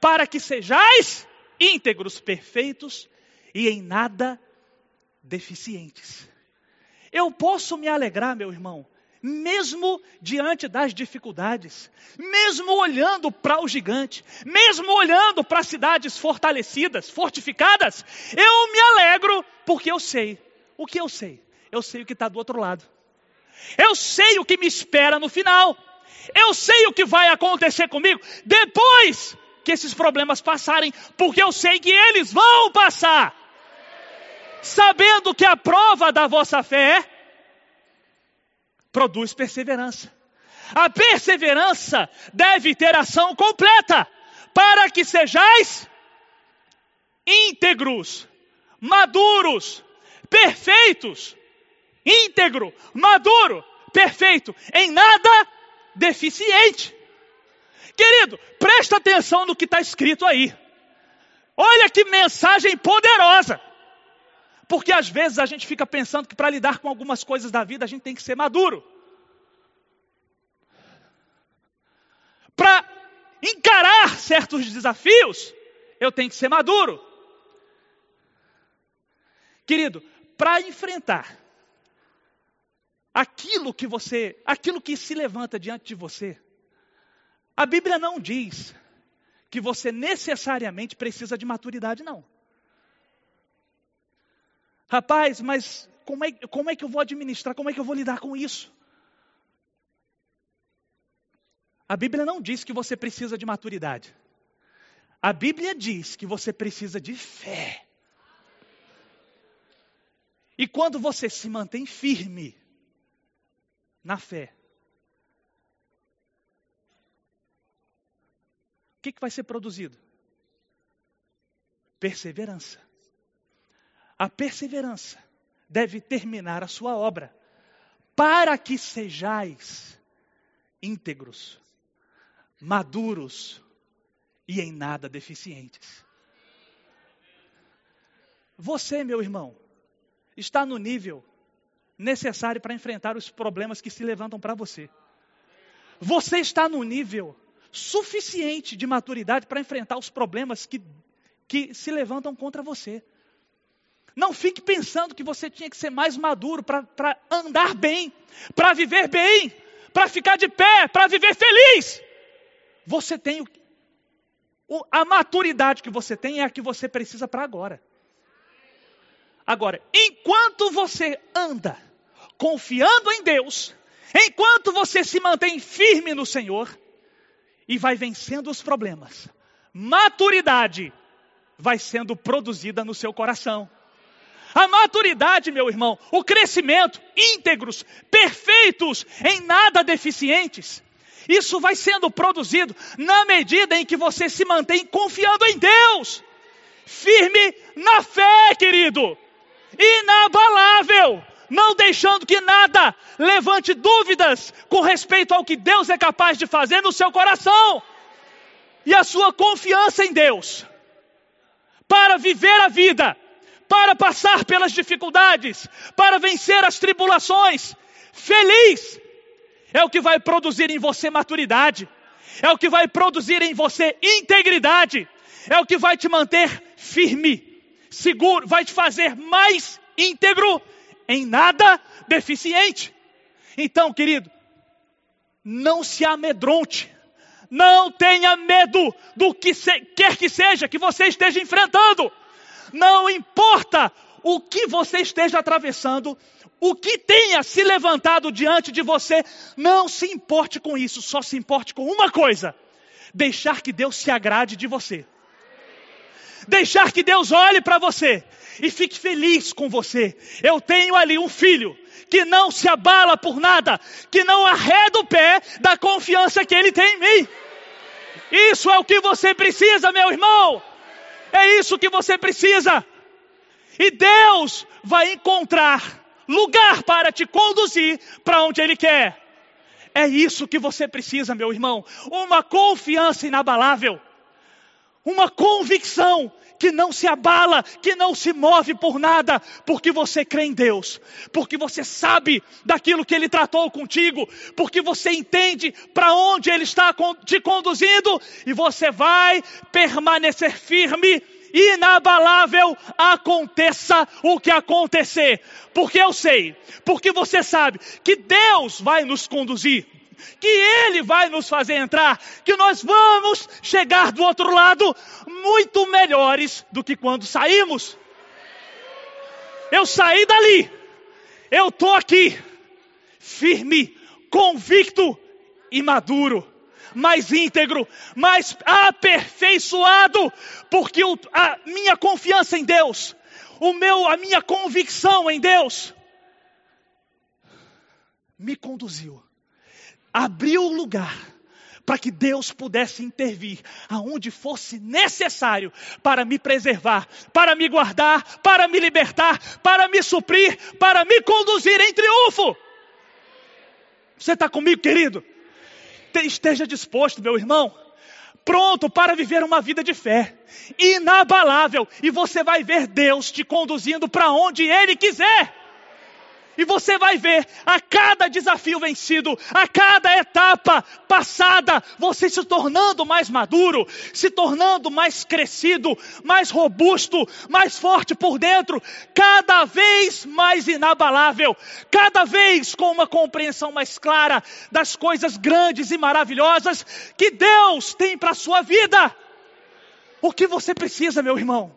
para que sejais íntegros, perfeitos e em nada deficientes. Eu posso me alegrar, meu irmão, mesmo diante das dificuldades, mesmo olhando para o gigante, mesmo olhando para cidades fortalecidas, fortificadas, eu me alegro porque eu sei. O que eu sei? Eu sei o que está do outro lado. Eu sei o que me espera no final. Eu sei o que vai acontecer comigo depois que esses problemas passarem, porque eu sei que eles vão passar. sabendo que a prova da vossa fé produz perseverança. A perseverança deve ter ação completa, para que sejais íntegros, maduros, perfeitos. Íntegro, maduro, perfeito, em nada deficiente. Querido, presta atenção no que está escrito aí. Olha que mensagem poderosa. Porque às vezes a gente fica pensando que para lidar com algumas coisas da vida a gente tem que ser maduro. Para encarar certos desafios, eu tenho que ser maduro. Querido, para enfrentar aquilo que você, aquilo que se levanta diante de você, a Bíblia não diz que você necessariamente precisa de maturidade, não. Rapaz, mas como é, como é que eu vou administrar? Como é que eu vou lidar com isso? A Bíblia não diz que você precisa de maturidade. A Bíblia diz que você precisa de fé. E quando você se mantém firme na fé, o que, que vai ser produzido? Perseverança. A perseverança deve terminar a sua obra, para que sejais íntegros, maduros e em nada deficientes. Você, meu irmão, está no nível necessário para enfrentar os problemas que se levantam para você. Você está no nível suficiente de maturidade para enfrentar os problemas que, que se levantam contra você. Não fique pensando que você tinha que ser mais maduro para andar bem, para viver bem, para ficar de pé, para viver feliz. Você tem o, a maturidade que você tem é a que você precisa para agora. Agora, enquanto você anda confiando em Deus, enquanto você se mantém firme no Senhor, e vai vencendo os problemas. Maturidade vai sendo produzida no seu coração. A maturidade, meu irmão, o crescimento, íntegros, perfeitos, em nada deficientes. Isso vai sendo produzido na medida em que você se mantém confiando em Deus, firme na fé, querido, inabalável, não deixando que nada levante dúvidas com respeito ao que Deus é capaz de fazer no seu coração. E a sua confiança em Deus para viver a vida, para passar pelas dificuldades, para vencer as tribulações, feliz, é o que vai produzir em você maturidade, é o que vai produzir em você integridade, é o que vai te manter firme, seguro, vai te fazer mais íntegro em nada deficiente. Então, querido, não se amedronte, não tenha medo do que se, quer que seja que você esteja enfrentando. Não importa o que você esteja atravessando, o que tenha se levantado diante de você, não se importe com isso, só se importe com uma coisa: deixar que Deus se agrade de você. Deixar que Deus olhe para você e fique feliz com você. Eu tenho ali um filho que não se abala por nada, que não arreda o pé da confiança que ele tem em mim. Isso é o que você precisa, meu irmão. É isso que você precisa. E Deus vai encontrar lugar para te conduzir para onde Ele quer. É isso que você precisa, meu irmão. Uma confiança inabalável. Uma convicção que não se abala, que não se move por nada, porque você crê em Deus, porque você sabe daquilo que Ele tratou contigo, porque você entende para onde Ele está te conduzindo e você vai permanecer firme inabalável, aconteça o que acontecer. Porque eu sei, porque você sabe que Deus vai nos conduzir que Ele vai nos fazer entrar, que nós vamos chegar do outro lado muito melhores do que quando saímos. Eu saí dali, eu estou aqui, firme, convicto e maduro, mais íntegro, mais aperfeiçoado, porque a minha confiança em Deus, o meu, a minha convicção em Deus me conduziu, abriu o lugar para que Deus pudesse intervir aonde fosse necessário para me preservar, para me guardar, para me libertar, para me suprir, para me conduzir em triunfo. Você está comigo, querido? Esteja disposto, meu irmão, pronto para viver uma vida de fé, inabalável, e você vai ver Deus te conduzindo para onde Ele quiser. E você vai ver a cada desafio vencido, a cada etapa passada, você se tornando mais maduro, se tornando mais crescido, mais robusto, mais forte por dentro, cada vez mais inabalável, cada vez com uma compreensão mais clara das coisas grandes e maravilhosas que Deus tem para a sua vida. O que você precisa, meu irmão?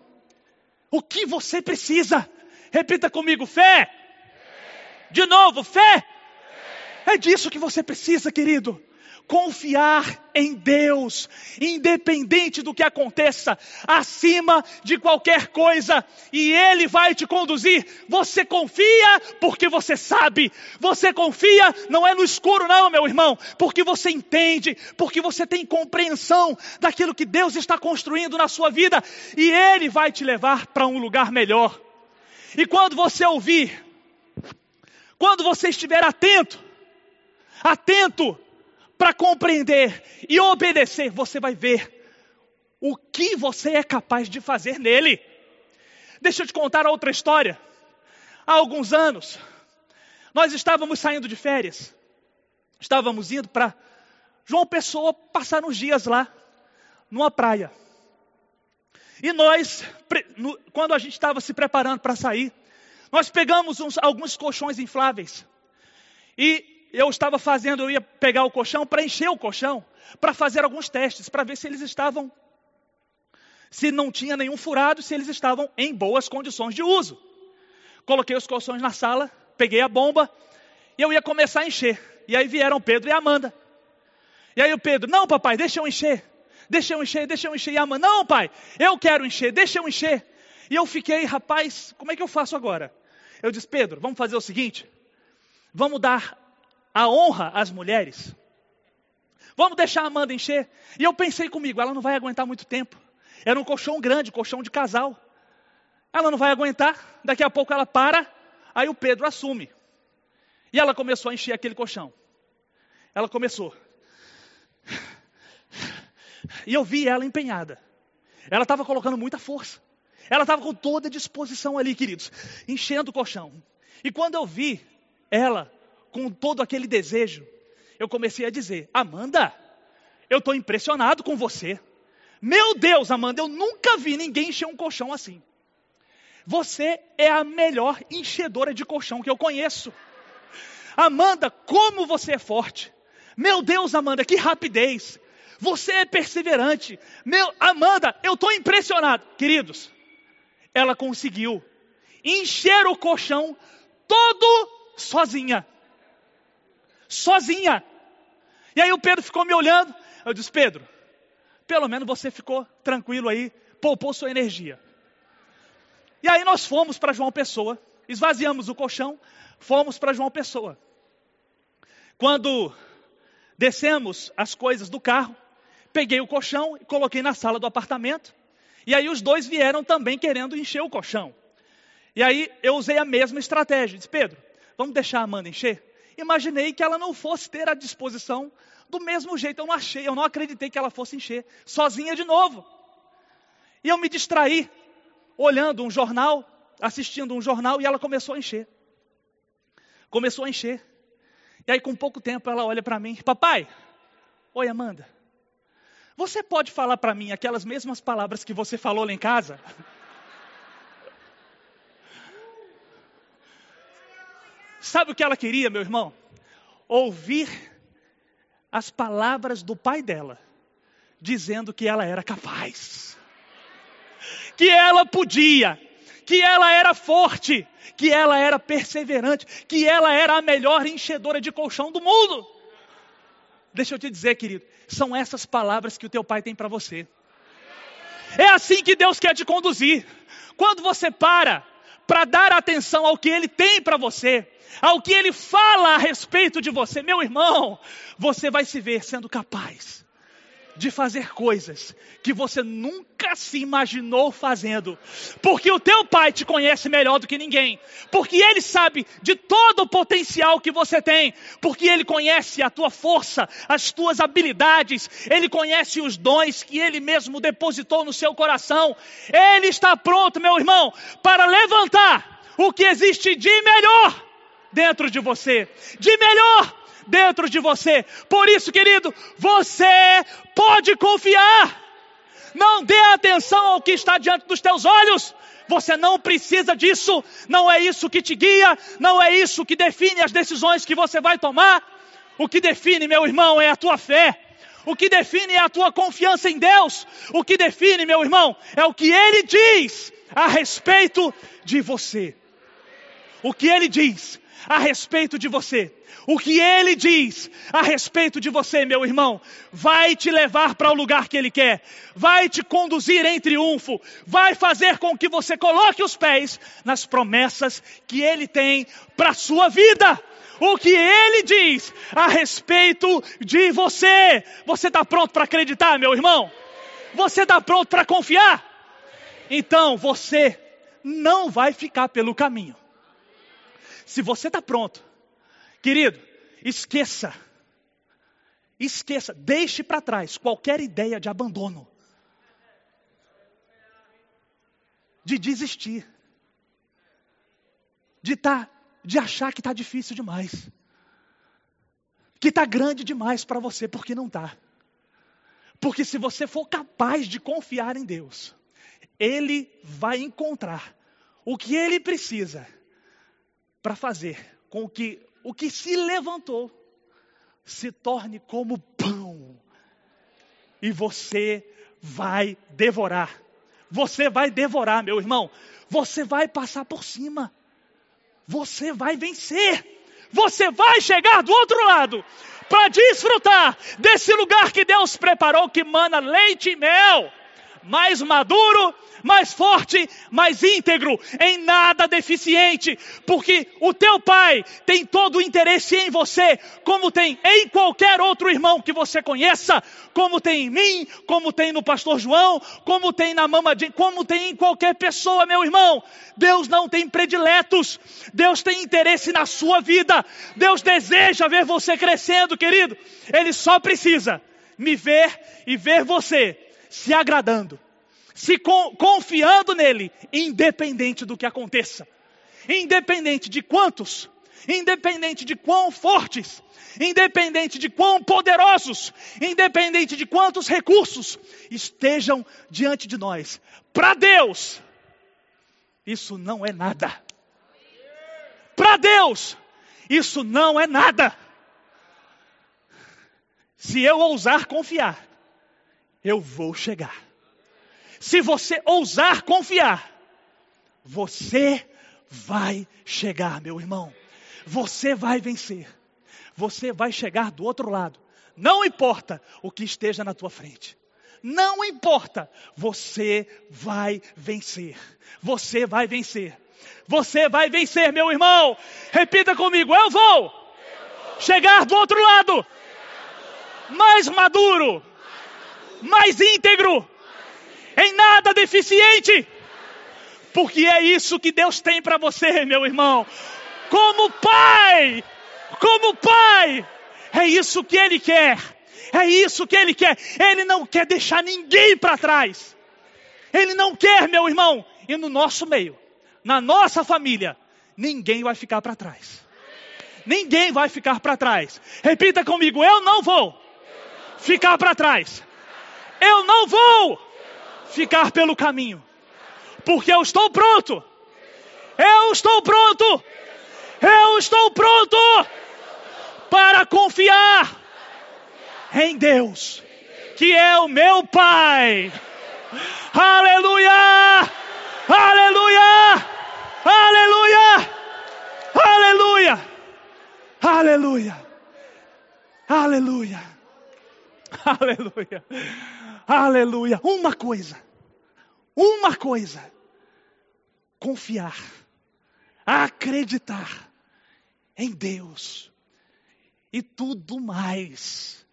O que você precisa? Repita comigo: fé de novo, fé. É disso que você precisa, querido. Confiar em Deus, independente do que aconteça, acima de qualquer coisa, e Ele vai te conduzir. Você confia porque você sabe, você confia não é no escuro, não, meu irmão, porque você entende, porque você tem compreensão daquilo que Deus está construindo na sua vida, e Ele vai te levar para um lugar melhor. E quando você ouvir quando você estiver atento, atento para compreender e obedecer, você vai ver o que você é capaz de fazer nele. Deixa eu te contar outra história. Há alguns anos, nós estávamos saindo de férias, estávamos indo para João Pessoa passar uns dias lá, numa praia. E nós, quando a gente estava se preparando para sair, nós pegamos uns, alguns colchões infláveis. E eu estava fazendo, eu ia pegar o colchão para encher o colchão, para fazer alguns testes, para ver se eles estavam, se não tinha nenhum furado, se eles estavam em boas condições de uso. Coloquei os colchões na sala, peguei a bomba e eu ia começar a encher. E aí vieram Pedro e Amanda. E aí o Pedro, não papai, deixa eu encher. Deixa eu encher, deixa eu encher. E a Amanda, não pai, eu quero encher, deixa eu encher. E eu fiquei, rapaz, como é que eu faço agora? Eu disse, Pedro, vamos fazer o seguinte: vamos dar a honra às mulheres. Vamos deixar a Amanda encher. E eu pensei comigo, ela não vai aguentar muito tempo. Era um colchão grande, colchão de casal. Ela não vai aguentar, daqui a pouco ela para, aí o Pedro assume. E ela começou a encher aquele colchão. Ela começou. E eu vi ela empenhada. Ela estava colocando muita força. Ela estava com toda a disposição ali, queridos, enchendo o colchão. E quando eu vi ela com todo aquele desejo, eu comecei a dizer: Amanda, eu estou impressionado com você. Meu Deus, Amanda, eu nunca vi ninguém encher um colchão assim. Você é a melhor enchedora de colchão que eu conheço. Amanda, como você é forte. Meu Deus, Amanda, que rapidez. Você é perseverante. Meu, Amanda, eu estou impressionado. Queridos, ela conseguiu encher o colchão todo sozinha. Sozinha. E aí o Pedro ficou me olhando. Eu disse: Pedro, pelo menos você ficou tranquilo aí, poupou sua energia. E aí nós fomos para João Pessoa, esvaziamos o colchão, fomos para João Pessoa. Quando descemos as coisas do carro, peguei o colchão e coloquei na sala do apartamento. E aí os dois vieram também querendo encher o colchão. E aí eu usei a mesma estratégia. Disse, Pedro, vamos deixar a Amanda encher? Imaginei que ela não fosse ter a disposição do mesmo jeito. Eu não achei, eu não acreditei que ela fosse encher, sozinha de novo. E eu me distraí, olhando um jornal, assistindo um jornal, e ela começou a encher. Começou a encher. E aí, com pouco tempo, ela olha para mim: Papai, oi, Amanda. Você pode falar para mim aquelas mesmas palavras que você falou lá em casa? Sabe o que ela queria, meu irmão? Ouvir as palavras do pai dela, dizendo que ela era capaz, que ela podia, que ela era forte, que ela era perseverante, que ela era a melhor enchedora de colchão do mundo. Deixa eu te dizer, querido, são essas palavras que o teu pai tem para você. É assim que Deus quer te conduzir. Quando você para para dar atenção ao que Ele tem para você, ao que Ele fala a respeito de você, meu irmão, você vai se ver sendo capaz de fazer coisas que você nunca se imaginou fazendo, porque o teu pai te conhece melhor do que ninguém, porque ele sabe de todo o potencial que você tem, porque ele conhece a tua força, as tuas habilidades, ele conhece os dons que ele mesmo depositou no seu coração. Ele está pronto, meu irmão, para levantar o que existe de melhor dentro de você, de melhor dentro de você. Por isso, querido, você pode confiar. Não dê atenção ao que está diante dos teus olhos. Você não precisa disso. Não é isso que te guia. Não é isso que define as decisões que você vai tomar. O que define, meu irmão, é a tua fé. O que define é a tua confiança em Deus. O que define, meu irmão, é o que Ele diz a respeito de você. O que Ele diz a respeito de você. O que ele diz a respeito de você, meu irmão, vai te levar para o lugar que ele quer, vai te conduzir em triunfo, vai fazer com que você coloque os pés nas promessas que ele tem para a sua vida. O que ele diz a respeito de você. Você está pronto para acreditar, meu irmão? Você está pronto para confiar? Então você não vai ficar pelo caminho. Se você está pronto, querido, esqueça. Esqueça, deixe para trás qualquer ideia de abandono, de desistir, de tá, de achar que está difícil demais, que está grande demais para você, porque não está. Porque se você for capaz de confiar em Deus, Ele vai encontrar o que Ele precisa para fazer com que o que se levantou se torne como pão. E você vai devorar. Você vai devorar, meu irmão. Você vai passar por cima. Você vai vencer. Você vai chegar do outro lado para desfrutar desse lugar que Deus preparou que mana leite e mel mais maduro, mais forte, mais íntegro, em nada deficiente, porque o teu pai tem todo o interesse em você, como tem em qualquer outro irmão que você conheça, como tem em mim, como tem no pastor João, como tem na mama de, como tem em qualquer pessoa, meu irmão. Deus não tem prediletos, Deus tem interesse na sua vida, Deus deseja ver você crescendo, querido. Ele só precisa me ver e ver você se agradando, se confiando nele, independente do que aconteça, independente de quantos, independente de quão fortes, independente de quão poderosos, independente de quantos recursos estejam diante de nós. Para Deus, isso não é nada. Para Deus, isso não é nada. Se eu ousar confiar, eu vou chegar. Se você ousar confiar, você vai chegar, meu irmão. Você vai vencer. Você vai chegar do outro lado. Não importa o que esteja na tua frente. Não importa, você vai vencer. Você vai vencer. Você vai vencer, meu irmão. Repita comigo: eu vou chegar do outro lado, mais maduro, mais íntegro, em nada deficiente. Porque é isso que Deus tem para você, meu irmão. Como pai, como pai, é isso que Ele quer. É isso que Ele quer. Ele não quer deixar ninguém para trás. Ele não quer, meu irmão, e no nosso meio, na nossa família, ninguém vai ficar para trás. Ninguém vai ficar para trás. Repita comigo: eu não vou ficar para trás. Eu não vou ficar pelo caminho, porque eu estou pronto. Eu estou pronto. Eu estou pronto para confiar em Deus, que é o meu Pai. Aleluia! Aleluia! Aleluia! Aleluia! Aleluia! Aleluia! Aleluia! Aleluia. Uma coisa. Uma coisa. Confiar acreditar em Deus e tudo mais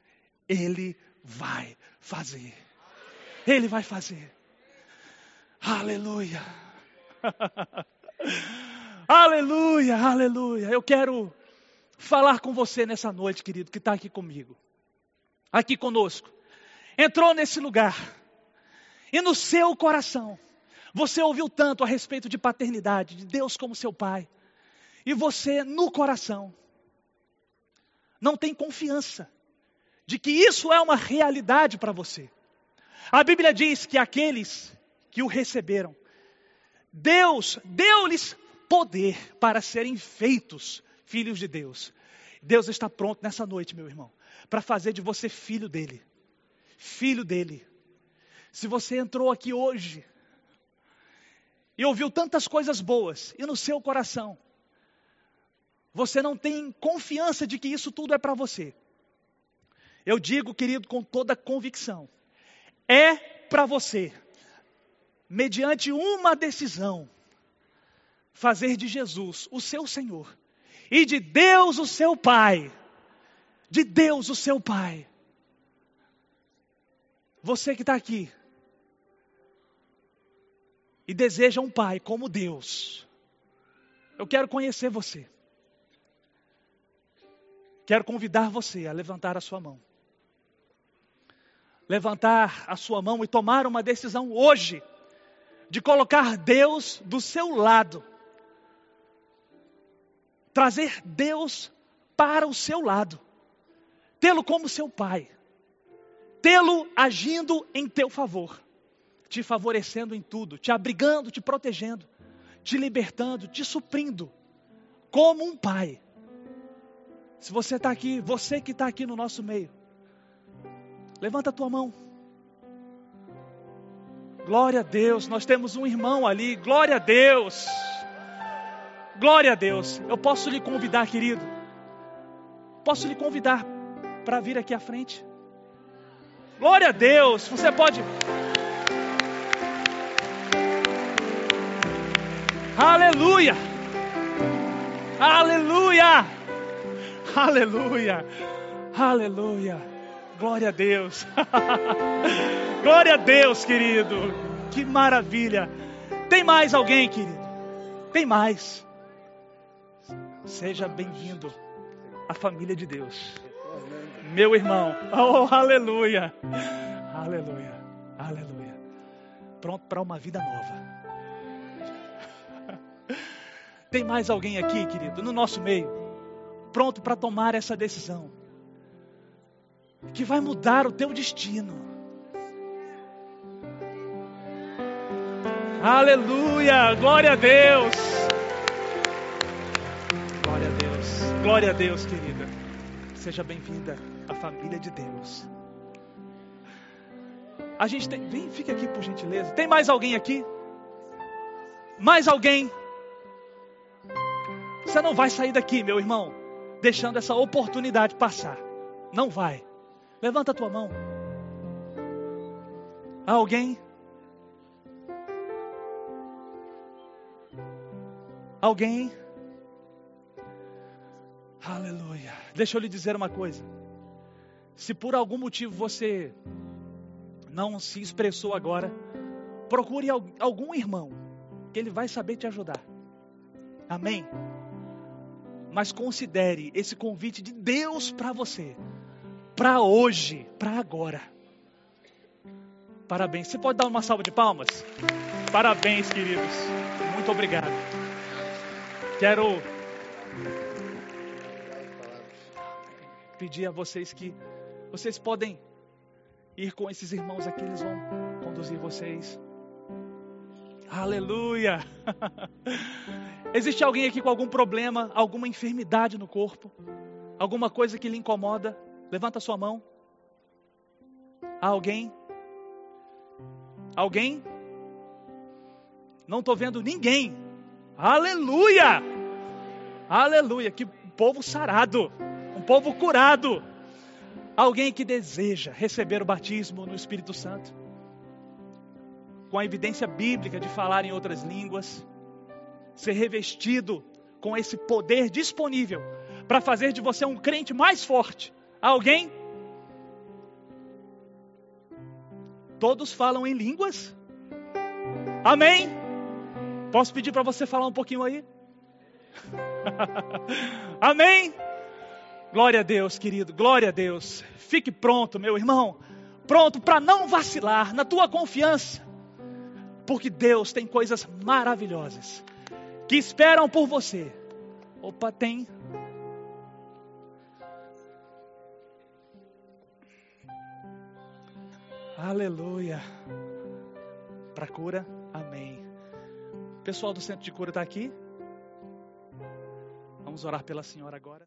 Ele vai fazer. Ele vai fazer. Aleluia. aleluia, aleluia. Eu quero falar com você nessa noite, querido, que está aqui comigo, aqui conosco. Entrou nesse lugar e no seu coração você ouviu tanto a respeito de paternidade, de Deus como seu pai, e você no coração não tem confiança de que isso é uma realidade para você. A Bíblia diz que aqueles que o receberam, Deus deu-lhes poder para serem feitos filhos de Deus. Deus está pronto nessa noite, meu irmão, para fazer de você filho dele. Filho dele. Se você entrou aqui hoje e ouviu tantas coisas boas e no seu coração você não tem confiança de que isso tudo é para você. Eu digo, querido, com toda convicção, é para você, mediante uma decisão, fazer de Jesus o seu Senhor e de Deus o seu Pai. De Deus o seu Pai. Você que está aqui e deseja um Pai como Deus, eu quero conhecer você. Quero convidar você a levantar a sua mão. Levantar a sua mão e tomar uma decisão hoje de colocar Deus do seu lado trazer Deus para o seu lado, tê-lo como seu pai, tê-lo agindo em teu favor, te favorecendo em tudo, te abrigando, te protegendo, te libertando, te suprindo, como um pai. Se você está aqui, você que está aqui no nosso meio, levanta a tua mão. Glória a Deus, nós temos um irmão ali, glória a Deus. Glória a Deus. Eu posso lhe convidar, querido. Posso lhe convidar para vir aqui à frente. Glória a Deus. Você pode. Aleluia. Aleluia. Aleluia. Aleluia. Glória a Deus. Glória a Deus, querido. Que maravilha. Tem mais alguém, querido? Tem mais. Seja bem-vindo à família de Deus. Meu irmão. Oh, aleluia. Aleluia. Aleluia. Pronto para uma vida nova. Tem mais alguém aqui, querido, no nosso meio, pronto para tomar essa decisão, que vai mudar o teu destino. Aleluia, glória a Deus. Glória a Deus, querida. Seja bem-vinda à família de Deus. A gente tem. Vem, fica aqui por gentileza. Tem mais alguém aqui? Mais alguém? Você não vai sair daqui, meu irmão, deixando essa oportunidade passar. Não vai. Levanta a tua mão. Alguém? Alguém? Aleluia. Deixa eu lhe dizer uma coisa. Se por algum motivo você não se expressou agora, procure algum irmão, que ele vai saber te ajudar. Amém? Mas considere esse convite de Deus para você, para hoje, para agora. Parabéns. Você pode dar uma salva de palmas? Parabéns, queridos. Muito obrigado. Quero pedir a vocês que vocês podem ir com esses irmãos aqui, eles vão conduzir vocês. Aleluia! Existe alguém aqui com algum problema, alguma enfermidade no corpo? Alguma coisa que lhe incomoda? Levanta sua mão. Alguém? Alguém? Não estou vendo ninguém. Aleluia! Aleluia! Que povo sarado povo curado. Alguém que deseja receber o batismo no Espírito Santo, com a evidência bíblica de falar em outras línguas. ser revestido com esse poder disponível para fazer de você um crente mais forte. Alguém? Todos falam em línguas? Amém? Posso pedir para você falar um pouquinho aí? Amém? Glória a Deus, querido, glória a Deus. Fique pronto, meu irmão, pronto para não vacilar na tua confiança, porque Deus tem coisas maravilhosas que esperam por você. Opa, tem. Aleluia. Para cura, amém. O pessoal do centro de cura está aqui. Vamos orar pela senhora agora.